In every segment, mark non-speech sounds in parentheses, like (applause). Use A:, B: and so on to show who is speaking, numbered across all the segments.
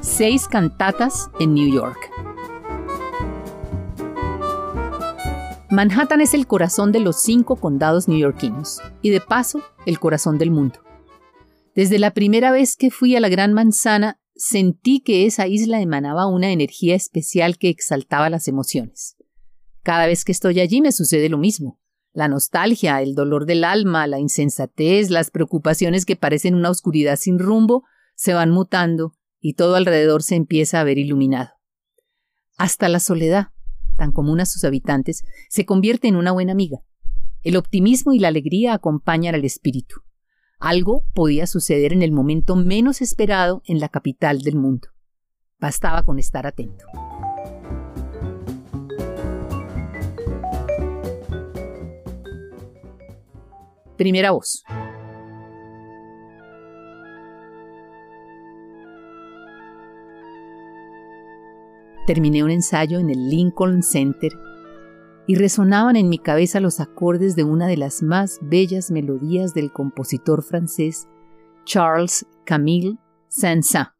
A: Seis cantatas en New York. Manhattan es el corazón de los cinco condados neoyorquinos y de paso el corazón del mundo. Desde la primera vez que fui a la Gran Manzana sentí que esa isla emanaba una energía especial que exaltaba las emociones. Cada vez que estoy allí me sucede lo mismo. La nostalgia, el dolor del alma, la insensatez, las preocupaciones que parecen una oscuridad sin rumbo, se van mutando y todo alrededor se empieza a ver iluminado. Hasta la soledad, tan común a sus habitantes, se convierte en una buena amiga. El optimismo y la alegría acompañan al espíritu. Algo podía suceder en el momento menos esperado en la capital del mundo. Bastaba con estar atento. Primera voz. Terminé un ensayo en el Lincoln Center y resonaban en mi cabeza los acordes de una de las más bellas melodías del compositor francés Charles Camille Saint-Saëns.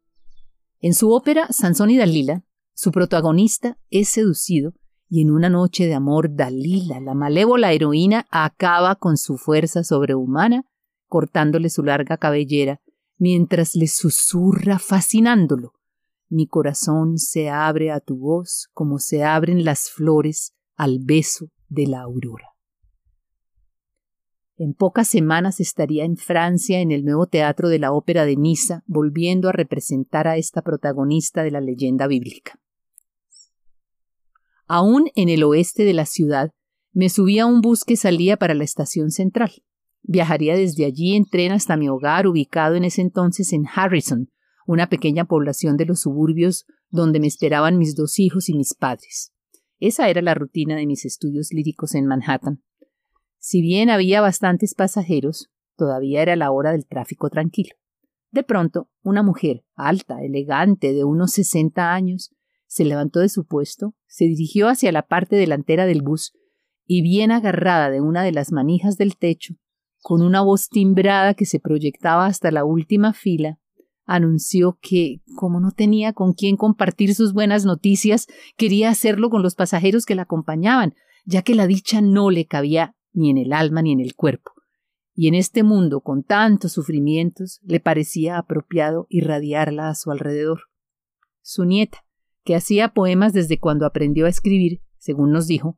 A: En su ópera Sansón y Dalila, su protagonista es seducido y en una noche de amor Dalila, la malévola heroína, acaba con su fuerza sobrehumana, cortándole su larga cabellera, mientras le susurra fascinándolo. Mi corazón se abre a tu voz como se abren las flores al beso de la aurora. En pocas semanas estaría en Francia en el nuevo teatro de la Ópera de Niza, volviendo a representar a esta protagonista de la leyenda bíblica. Aún en el oeste de la ciudad, me subí a un bus que salía para la estación central. Viajaría desde allí en tren hasta mi hogar, ubicado en ese entonces en Harrison, una pequeña población de los suburbios donde me esperaban mis dos hijos y mis padres. Esa era la rutina de mis estudios líricos en Manhattan. Si bien había bastantes pasajeros, todavía era la hora del tráfico tranquilo. De pronto, una mujer, alta, elegante, de unos sesenta años, se levantó de su puesto, se dirigió hacia la parte delantera del bus y bien agarrada de una de las manijas del techo, con una voz timbrada que se proyectaba hasta la última fila, anunció que, como no tenía con quién compartir sus buenas noticias, quería hacerlo con los pasajeros que la acompañaban, ya que la dicha no le cabía ni en el alma ni en el cuerpo. Y en este mundo con tantos sufrimientos le parecía apropiado irradiarla a su alrededor. Su nieta, que hacía poemas desde cuando aprendió a escribir, según nos dijo,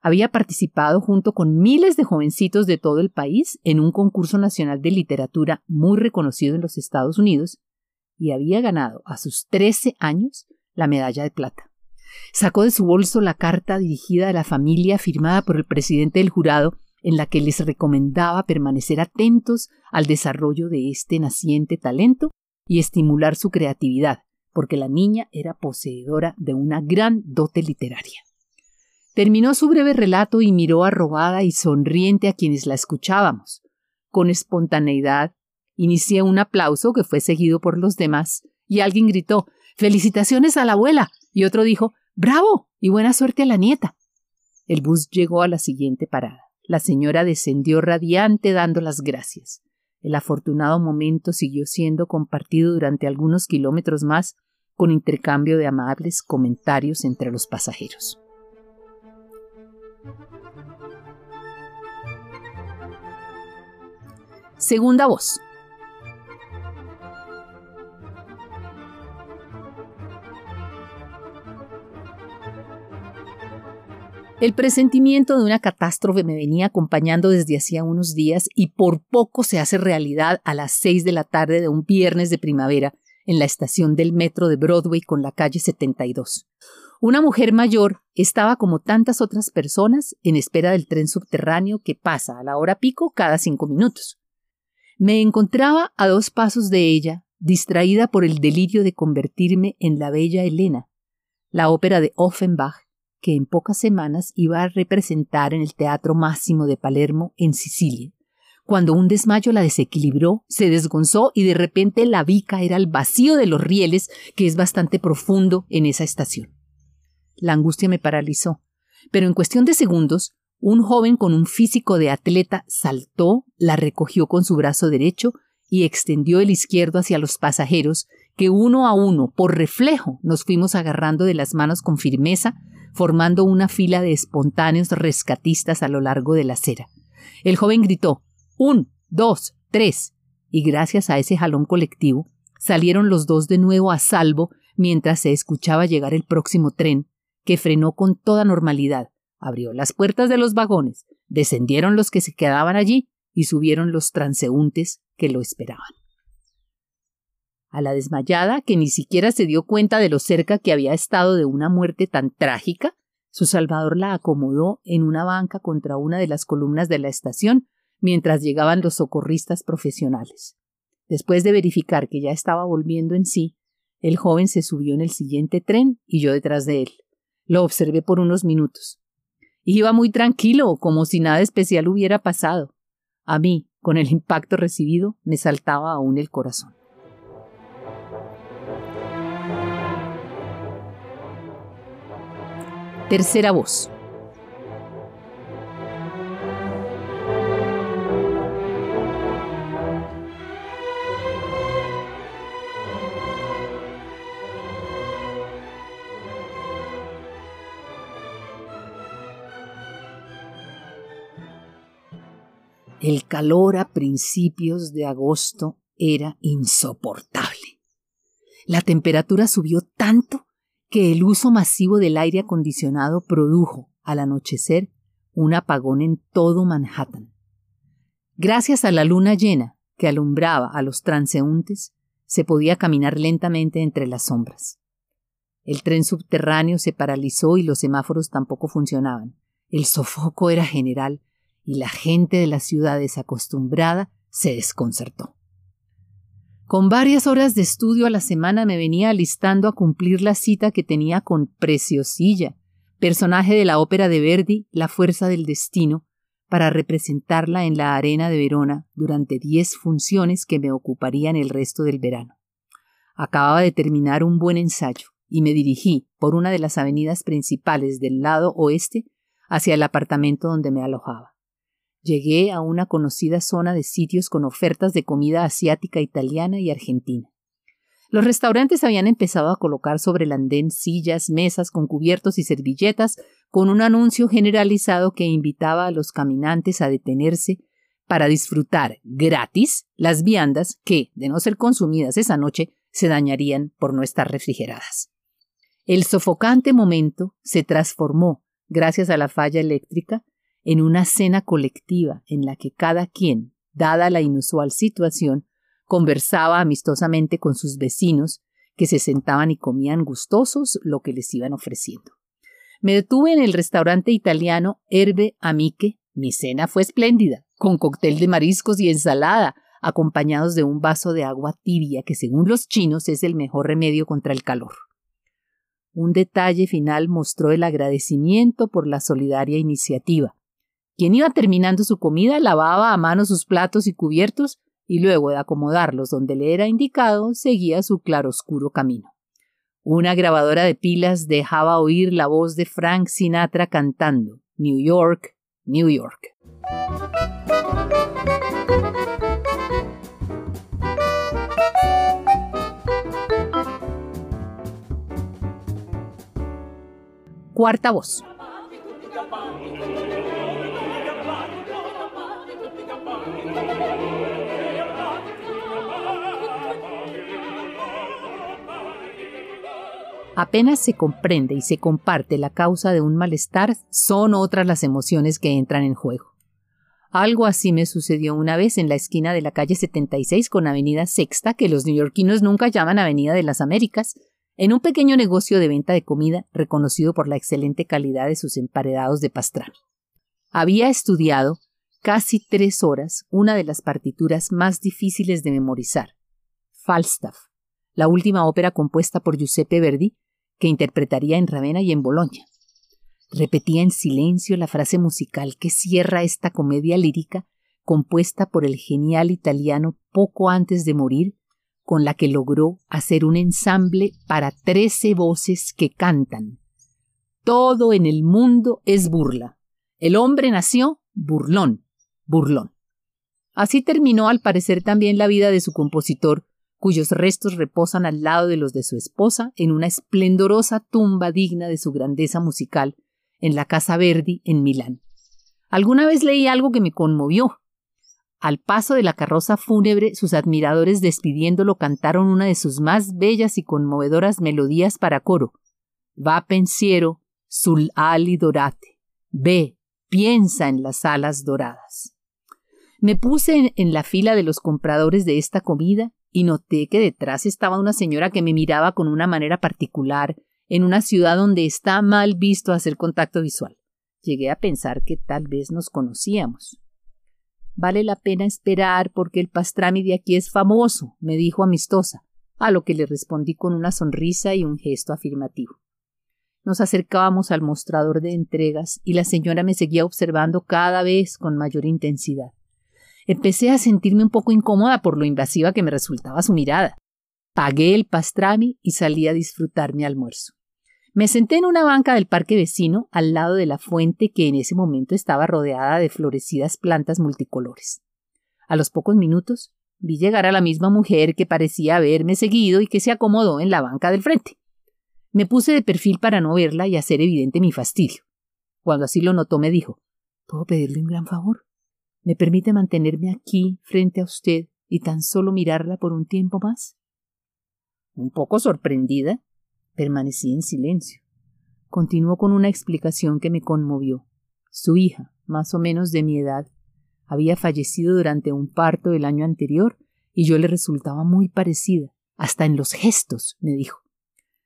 A: había participado junto con miles de jovencitos de todo el país en un concurso nacional de literatura muy reconocido en los Estados Unidos y había ganado a sus trece años la medalla de plata. Sacó de su bolso la carta dirigida a la familia firmada por el presidente del jurado en la que les recomendaba permanecer atentos al desarrollo de este naciente talento y estimular su creatividad, porque la niña era poseedora de una gran dote literaria. Terminó su breve relato y miró arrobada y sonriente a quienes la escuchábamos. Con espontaneidad Inicié un aplauso que fue seguido por los demás, y alguien gritó Felicitaciones a la abuela. y otro dijo Bravo. y buena suerte a la nieta. El bus llegó a la siguiente parada. La señora descendió radiante dando las gracias. El afortunado momento siguió siendo compartido durante algunos kilómetros más con intercambio de amables comentarios entre los pasajeros. Segunda voz. El presentimiento de una catástrofe me venía acompañando desde hacía unos días y por poco se hace realidad a las seis de la tarde de un viernes de primavera en la estación del metro de Broadway con la calle 72. Una mujer mayor estaba como tantas otras personas en espera del tren subterráneo que pasa a la hora pico cada cinco minutos. Me encontraba a dos pasos de ella, distraída por el delirio de convertirme en la bella Elena, la ópera de Offenbach que en pocas semanas iba a representar en el Teatro Máximo de Palermo, en Sicilia. Cuando un desmayo la desequilibró, se desgonzó y de repente la vi caer al vacío de los rieles, que es bastante profundo en esa estación. La angustia me paralizó, pero en cuestión de segundos, un joven con un físico de atleta saltó, la recogió con su brazo derecho y extendió el izquierdo hacia los pasajeros, que uno a uno, por reflejo, nos fuimos agarrando de las manos con firmeza, formando una fila de espontáneos rescatistas a lo largo de la acera. El joven gritó Un, dos, tres, y gracias a ese jalón colectivo, salieron los dos de nuevo a salvo mientras se escuchaba llegar el próximo tren, que frenó con toda normalidad, abrió las puertas de los vagones, descendieron los que se quedaban allí y subieron los transeúntes que lo esperaban. A la desmayada, que ni siquiera se dio cuenta de lo cerca que había estado de una muerte tan trágica, su salvador la acomodó en una banca contra una de las columnas de la estación mientras llegaban los socorristas profesionales. Después de verificar que ya estaba volviendo en sí, el joven se subió en el siguiente tren y yo detrás de él. Lo observé por unos minutos. Iba muy tranquilo, como si nada especial hubiera pasado. A mí, con el impacto recibido, me saltaba aún el corazón. Tercera voz. El calor a principios de agosto era insoportable. La temperatura subió tanto que el uso masivo del aire acondicionado produjo, al anochecer, un apagón en todo Manhattan. Gracias a la luna llena que alumbraba a los transeúntes, se podía caminar lentamente entre las sombras. El tren subterráneo se paralizó y los semáforos tampoco funcionaban. El sofoco era general y la gente de la ciudad desacostumbrada se desconcertó. Con varias horas de estudio a la semana me venía alistando a cumplir la cita que tenía con Preciosilla, personaje de la ópera de Verdi, La Fuerza del Destino, para representarla en la Arena de Verona durante diez funciones que me ocuparían el resto del verano. Acababa de terminar un buen ensayo y me dirigí por una de las avenidas principales del lado oeste hacia el apartamento donde me alojaba. Llegué a una conocida zona de sitios con ofertas de comida asiática, italiana y argentina. Los restaurantes habían empezado a colocar sobre el andén sillas, mesas con cubiertos y servilletas, con un anuncio generalizado que invitaba a los caminantes a detenerse para disfrutar gratis las viandas que, de no ser consumidas esa noche, se dañarían por no estar refrigeradas. El sofocante momento se transformó, gracias a la falla eléctrica, en una cena colectiva en la que cada quien, dada la inusual situación, conversaba amistosamente con sus vecinos, que se sentaban y comían gustosos lo que les iban ofreciendo. Me detuve en el restaurante italiano Herbe Amique. Mi cena fue espléndida, con cóctel de mariscos y ensalada, acompañados de un vaso de agua tibia que según los chinos es el mejor remedio contra el calor. Un detalle final mostró el agradecimiento por la solidaria iniciativa, quien iba terminando su comida lavaba a mano sus platos y cubiertos y luego de acomodarlos donde le era indicado, seguía su claroscuro camino. Una grabadora de pilas dejaba oír la voz de Frank Sinatra cantando New York, New York. Cuarta voz. Apenas se comprende y se comparte la causa de un malestar, son otras las emociones que entran en juego. Algo así me sucedió una vez en la esquina de la calle 76 con Avenida Sexta, que los neoyorquinos nunca llaman Avenida de las Américas, en un pequeño negocio de venta de comida reconocido por la excelente calidad de sus emparedados de pastrami. Había estudiado casi tres horas una de las partituras más difíciles de memorizar, Falstaff, la última ópera compuesta por Giuseppe Verdi, que interpretaría en Ravenna y en Bolonia. Repetía en silencio la frase musical que cierra esta comedia lírica compuesta por el genial italiano poco antes de morir, con la que logró hacer un ensamble para trece voces que cantan. Todo en el mundo es burla. El hombre nació burlón, burlón. Así terminó al parecer también la vida de su compositor, cuyos restos reposan al lado de los de su esposa en una esplendorosa tumba digna de su grandeza musical en la Casa Verdi en Milán. Alguna vez leí algo que me conmovió. Al paso de la carroza fúnebre, sus admiradores despidiéndolo cantaron una de sus más bellas y conmovedoras melodías para coro. Va pensiero sul ali dorate. Ve, piensa en las alas doradas. Me puse en, la fila de los compradores de esta comida y noté que detrás estaba una señora que me miraba con una manera particular en una ciudad donde está mal visto hacer contacto visual. Llegué a pensar que tal vez nos conocíamos. Vale la pena esperar porque el pastrami de aquí es famoso, me dijo amistosa, a lo que le respondí con una sonrisa y un gesto afirmativo. Nos acercábamos al mostrador de entregas y la señora me seguía observando cada vez con mayor intensidad. Empecé a sentirme un poco incómoda por lo invasiva que me resultaba su mirada. Pagué el pastrami y salí a disfrutar mi almuerzo. Me senté en una banca del parque vecino al lado de la fuente que en ese momento estaba rodeada de florecidas plantas multicolores. A los pocos minutos vi llegar a la misma mujer que parecía haberme seguido y que se acomodó en la banca del frente. Me puse de perfil para no verla y hacer evidente mi fastidio. Cuando así lo notó me dijo ¿Puedo pedirle un gran favor? ¿Me permite mantenerme aquí frente a usted y tan solo mirarla por un tiempo más? Un poco sorprendida, permanecí en silencio. Continuó con una explicación que me conmovió. Su hija, más o menos de mi edad, había fallecido durante un parto el año anterior y yo le resultaba muy parecida, hasta en los gestos, me dijo.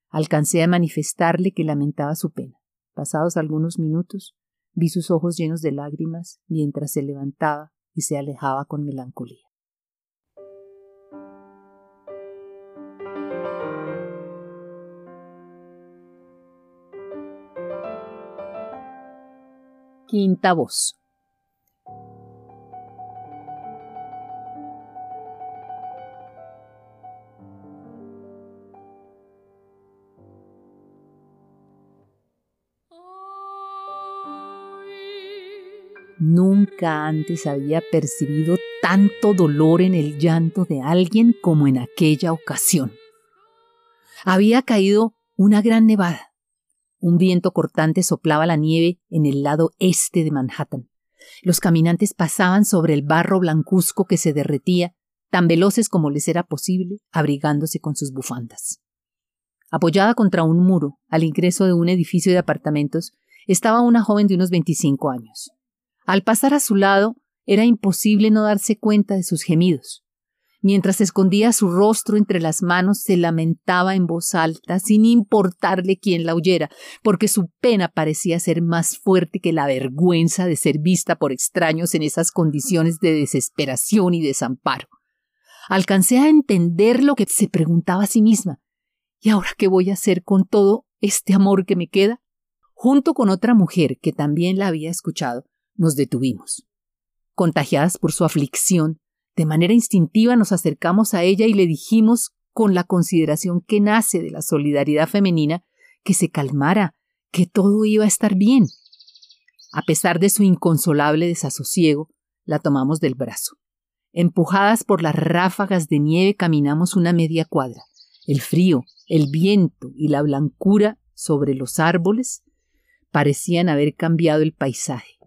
A: Alcancé a manifestarle que lamentaba su pena. Pasados algunos minutos, Vi sus ojos llenos de lágrimas mientras se levantaba y se alejaba con melancolía. Quinta voz. Nunca antes había percibido tanto dolor en el llanto de alguien como en aquella ocasión. Había caído una gran nevada. Un viento cortante soplaba la nieve en el lado este de Manhattan. Los caminantes pasaban sobre el barro blancuzco que se derretía, tan veloces como les era posible, abrigándose con sus bufandas. Apoyada contra un muro, al ingreso de un edificio de apartamentos, estaba una joven de unos veinticinco años. Al pasar a su lado, era imposible no darse cuenta de sus gemidos. Mientras escondía su rostro entre las manos, se lamentaba en voz alta, sin importarle quién la oyera, porque su pena parecía ser más fuerte que la vergüenza de ser vista por extraños en esas condiciones de desesperación y desamparo. Alcancé a entender lo que se preguntaba a sí misma. ¿Y ahora qué voy a hacer con todo este amor que me queda? Junto con otra mujer que también la había escuchado, nos detuvimos. Contagiadas por su aflicción, de manera instintiva nos acercamos a ella y le dijimos, con la consideración que nace de la solidaridad femenina, que se calmara, que todo iba a estar bien. A pesar de su inconsolable desasosiego, la tomamos del brazo. Empujadas por las ráfagas de nieve caminamos una media cuadra. El frío, el viento y la blancura sobre los árboles parecían haber cambiado el paisaje.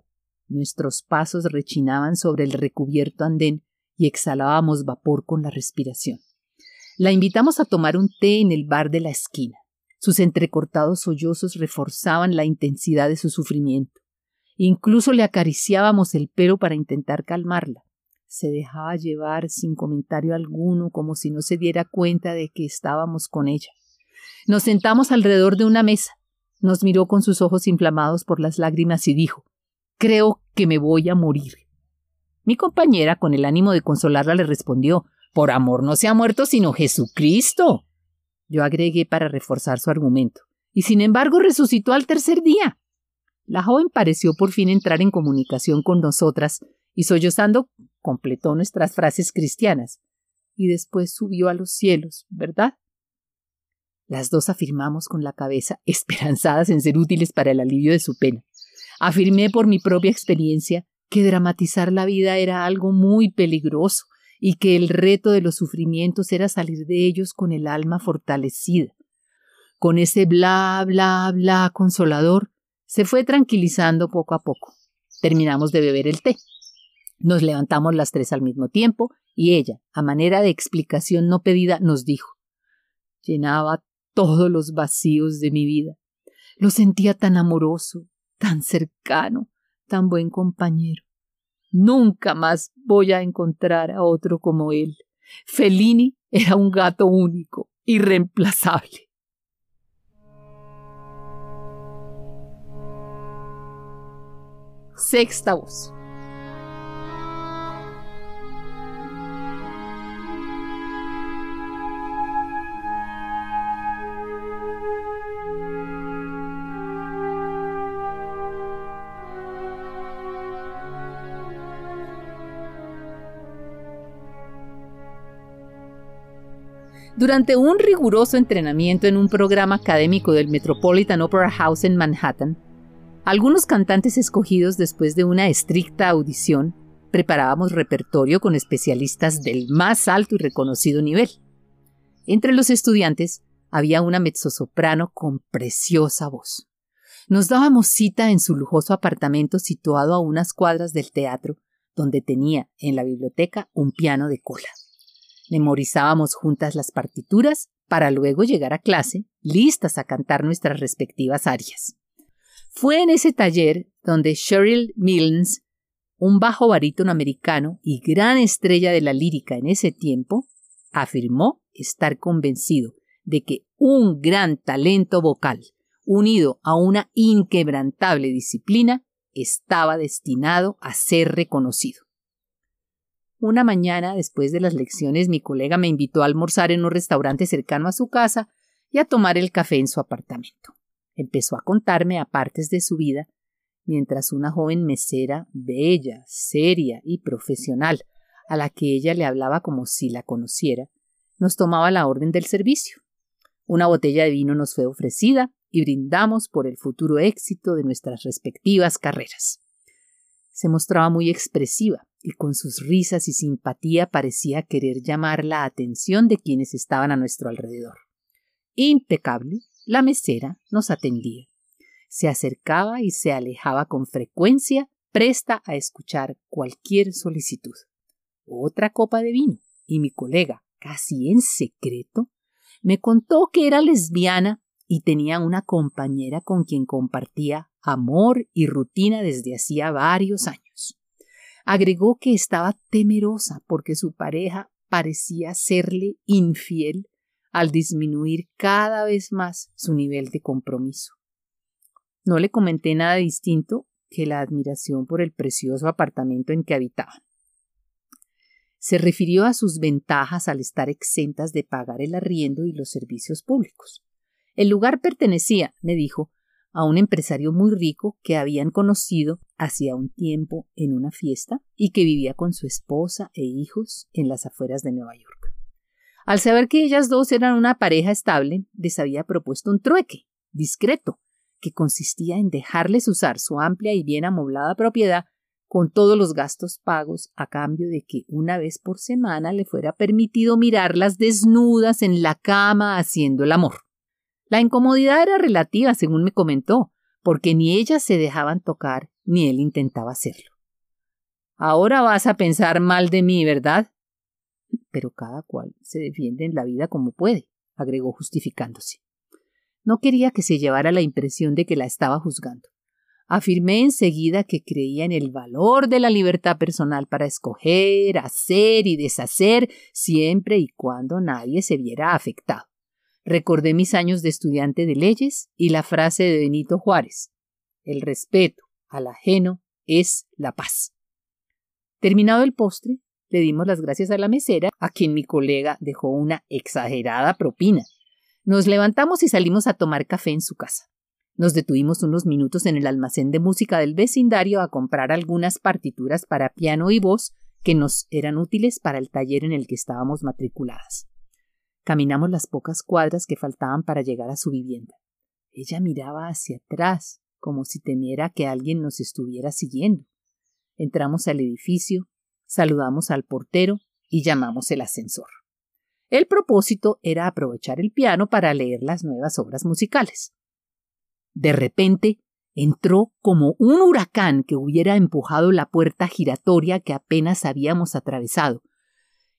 A: Nuestros pasos rechinaban sobre el recubierto andén y exhalábamos vapor con la respiración. La invitamos a tomar un té en el bar de la esquina. Sus entrecortados sollozos reforzaban la intensidad de su sufrimiento. Incluso le acariciábamos el pelo para intentar calmarla. Se dejaba llevar sin comentario alguno, como si no se diera cuenta de que estábamos con ella. Nos sentamos alrededor de una mesa. Nos miró con sus ojos inflamados por las lágrimas y dijo Creo que me voy a morir. Mi compañera, con el ánimo de consolarla, le respondió Por amor no se ha muerto sino Jesucristo. Yo agregué para reforzar su argumento. Y sin embargo resucitó al tercer día. La joven pareció por fin entrar en comunicación con nosotras y sollozando completó nuestras frases cristianas. Y después subió a los cielos, ¿verdad? Las dos afirmamos con la cabeza, (laughs) esperanzadas en ser útiles para el alivio de su pena. Afirmé por mi propia experiencia que dramatizar la vida era algo muy peligroso y que el reto de los sufrimientos era salir de ellos con el alma fortalecida. Con ese bla, bla, bla consolador, se fue tranquilizando poco a poco. Terminamos de beber el té. Nos levantamos las tres al mismo tiempo y ella, a manera de explicación no pedida, nos dijo llenaba todos los vacíos de mi vida. Lo sentía tan amoroso, tan cercano, tan buen compañero. Nunca más voy a encontrar a otro como él. Fellini era un gato único, irreemplazable. Sexta voz. Durante un riguroso entrenamiento en un programa académico del Metropolitan Opera House en Manhattan, algunos cantantes escogidos después de una estricta audición preparábamos repertorio con especialistas del más alto y reconocido nivel. Entre los estudiantes había una mezzosoprano con preciosa voz. Nos dábamos cita en su lujoso apartamento situado a unas cuadras del teatro, donde tenía en la biblioteca un piano de cola. Memorizábamos juntas las partituras para luego llegar a clase listas a cantar nuestras respectivas arias. Fue en ese taller donde Cheryl Milnes, un bajo barítono americano y gran estrella de la lírica en ese tiempo, afirmó estar convencido de que un gran talento vocal, unido a una inquebrantable disciplina, estaba destinado a ser reconocido. Una mañana, después de las lecciones, mi colega me invitó a almorzar en un restaurante cercano a su casa y a tomar el café en su apartamento. Empezó a contarme apartes de su vida, mientras una joven mesera, bella, seria y profesional, a la que ella le hablaba como si la conociera, nos tomaba la orden del servicio. Una botella de vino nos fue ofrecida y brindamos por el futuro éxito de nuestras respectivas carreras. Se mostraba muy expresiva, y con sus risas y simpatía parecía querer llamar la atención de quienes estaban a nuestro alrededor. Impecable, la mesera nos atendía. Se acercaba y se alejaba con frecuencia, presta a escuchar cualquier solicitud. Otra copa de vino, y mi colega, casi en secreto, me contó que era lesbiana y tenía una compañera con quien compartía amor y rutina desde hacía varios años. Agregó que estaba temerosa porque su pareja parecía serle infiel al disminuir cada vez más su nivel de compromiso. No le comenté nada distinto que la admiración por el precioso apartamento en que habitaban. Se refirió a sus ventajas al estar exentas de pagar el arriendo y los servicios públicos. El lugar pertenecía, me dijo, a un empresario muy rico que habían conocido hacía un tiempo en una fiesta y que vivía con su esposa e hijos en las afueras de Nueva York. Al saber que ellas dos eran una pareja estable, les había propuesto un trueque, discreto, que consistía en dejarles usar su amplia y bien amoblada propiedad con todos los gastos pagos a cambio de que una vez por semana le fuera permitido mirarlas desnudas en la cama haciendo el amor. La incomodidad era relativa, según me comentó, porque ni ellas se dejaban tocar ni él intentaba hacerlo. Ahora vas a pensar mal de mí, ¿verdad? Pero cada cual se defiende en la vida como puede, agregó justificándose. No quería que se llevara la impresión de que la estaba juzgando. Afirmé enseguida que creía en el valor de la libertad personal para escoger, hacer y deshacer siempre y cuando nadie se viera afectado. Recordé mis años de estudiante de leyes y la frase de Benito Juárez El respeto al ajeno es la paz. Terminado el postre, le dimos las gracias a la mesera, a quien mi colega dejó una exagerada propina. Nos levantamos y salimos a tomar café en su casa. Nos detuvimos unos minutos en el almacén de música del vecindario a comprar algunas partituras para piano y voz que nos eran útiles para el taller en el que estábamos matriculadas. Caminamos las pocas cuadras que faltaban para llegar a su vivienda. Ella miraba hacia atrás, como si temiera que alguien nos estuviera siguiendo. Entramos al edificio, saludamos al portero y llamamos el ascensor. El propósito era aprovechar el piano para leer las nuevas obras musicales. De repente entró como un huracán que hubiera empujado la puerta giratoria que apenas habíamos atravesado,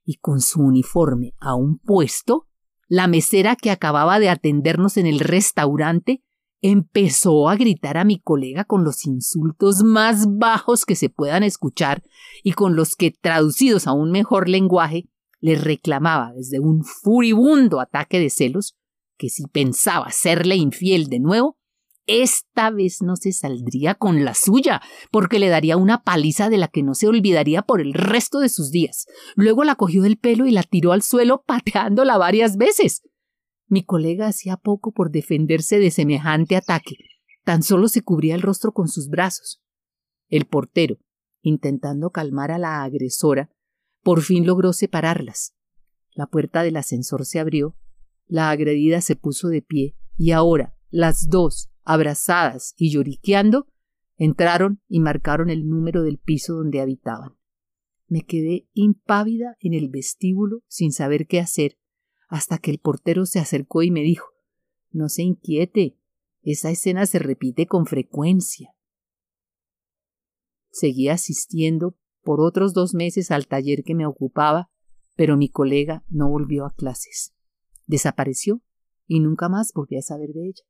A: y con su uniforme aún puesto, la mesera que acababa de atendernos en el restaurante empezó a gritar a mi colega con los insultos más bajos que se puedan escuchar y con los que, traducidos a un mejor lenguaje, le reclamaba desde un furibundo ataque de celos que si pensaba serle infiel de nuevo, esta vez no se saldría con la suya, porque le daría una paliza de la que no se olvidaría por el resto de sus días. Luego la cogió del pelo y la tiró al suelo (laughs) pateándola varias veces. Mi colega hacía poco por defenderse de semejante ataque. Tan solo se cubría el rostro con sus brazos. El portero, intentando calmar a la agresora, por fin logró separarlas. La puerta del ascensor se abrió, la agredida se puso de pie y ahora las dos, abrazadas y lloriqueando, entraron y marcaron el número del piso donde habitaban. Me quedé impávida en el vestíbulo sin saber qué hacer, hasta que el portero se acercó y me dijo No se inquiete, esa escena se repite con frecuencia. Seguí asistiendo por otros dos meses al taller que me ocupaba, pero mi colega no volvió a clases. Desapareció y nunca más volví a saber de ella.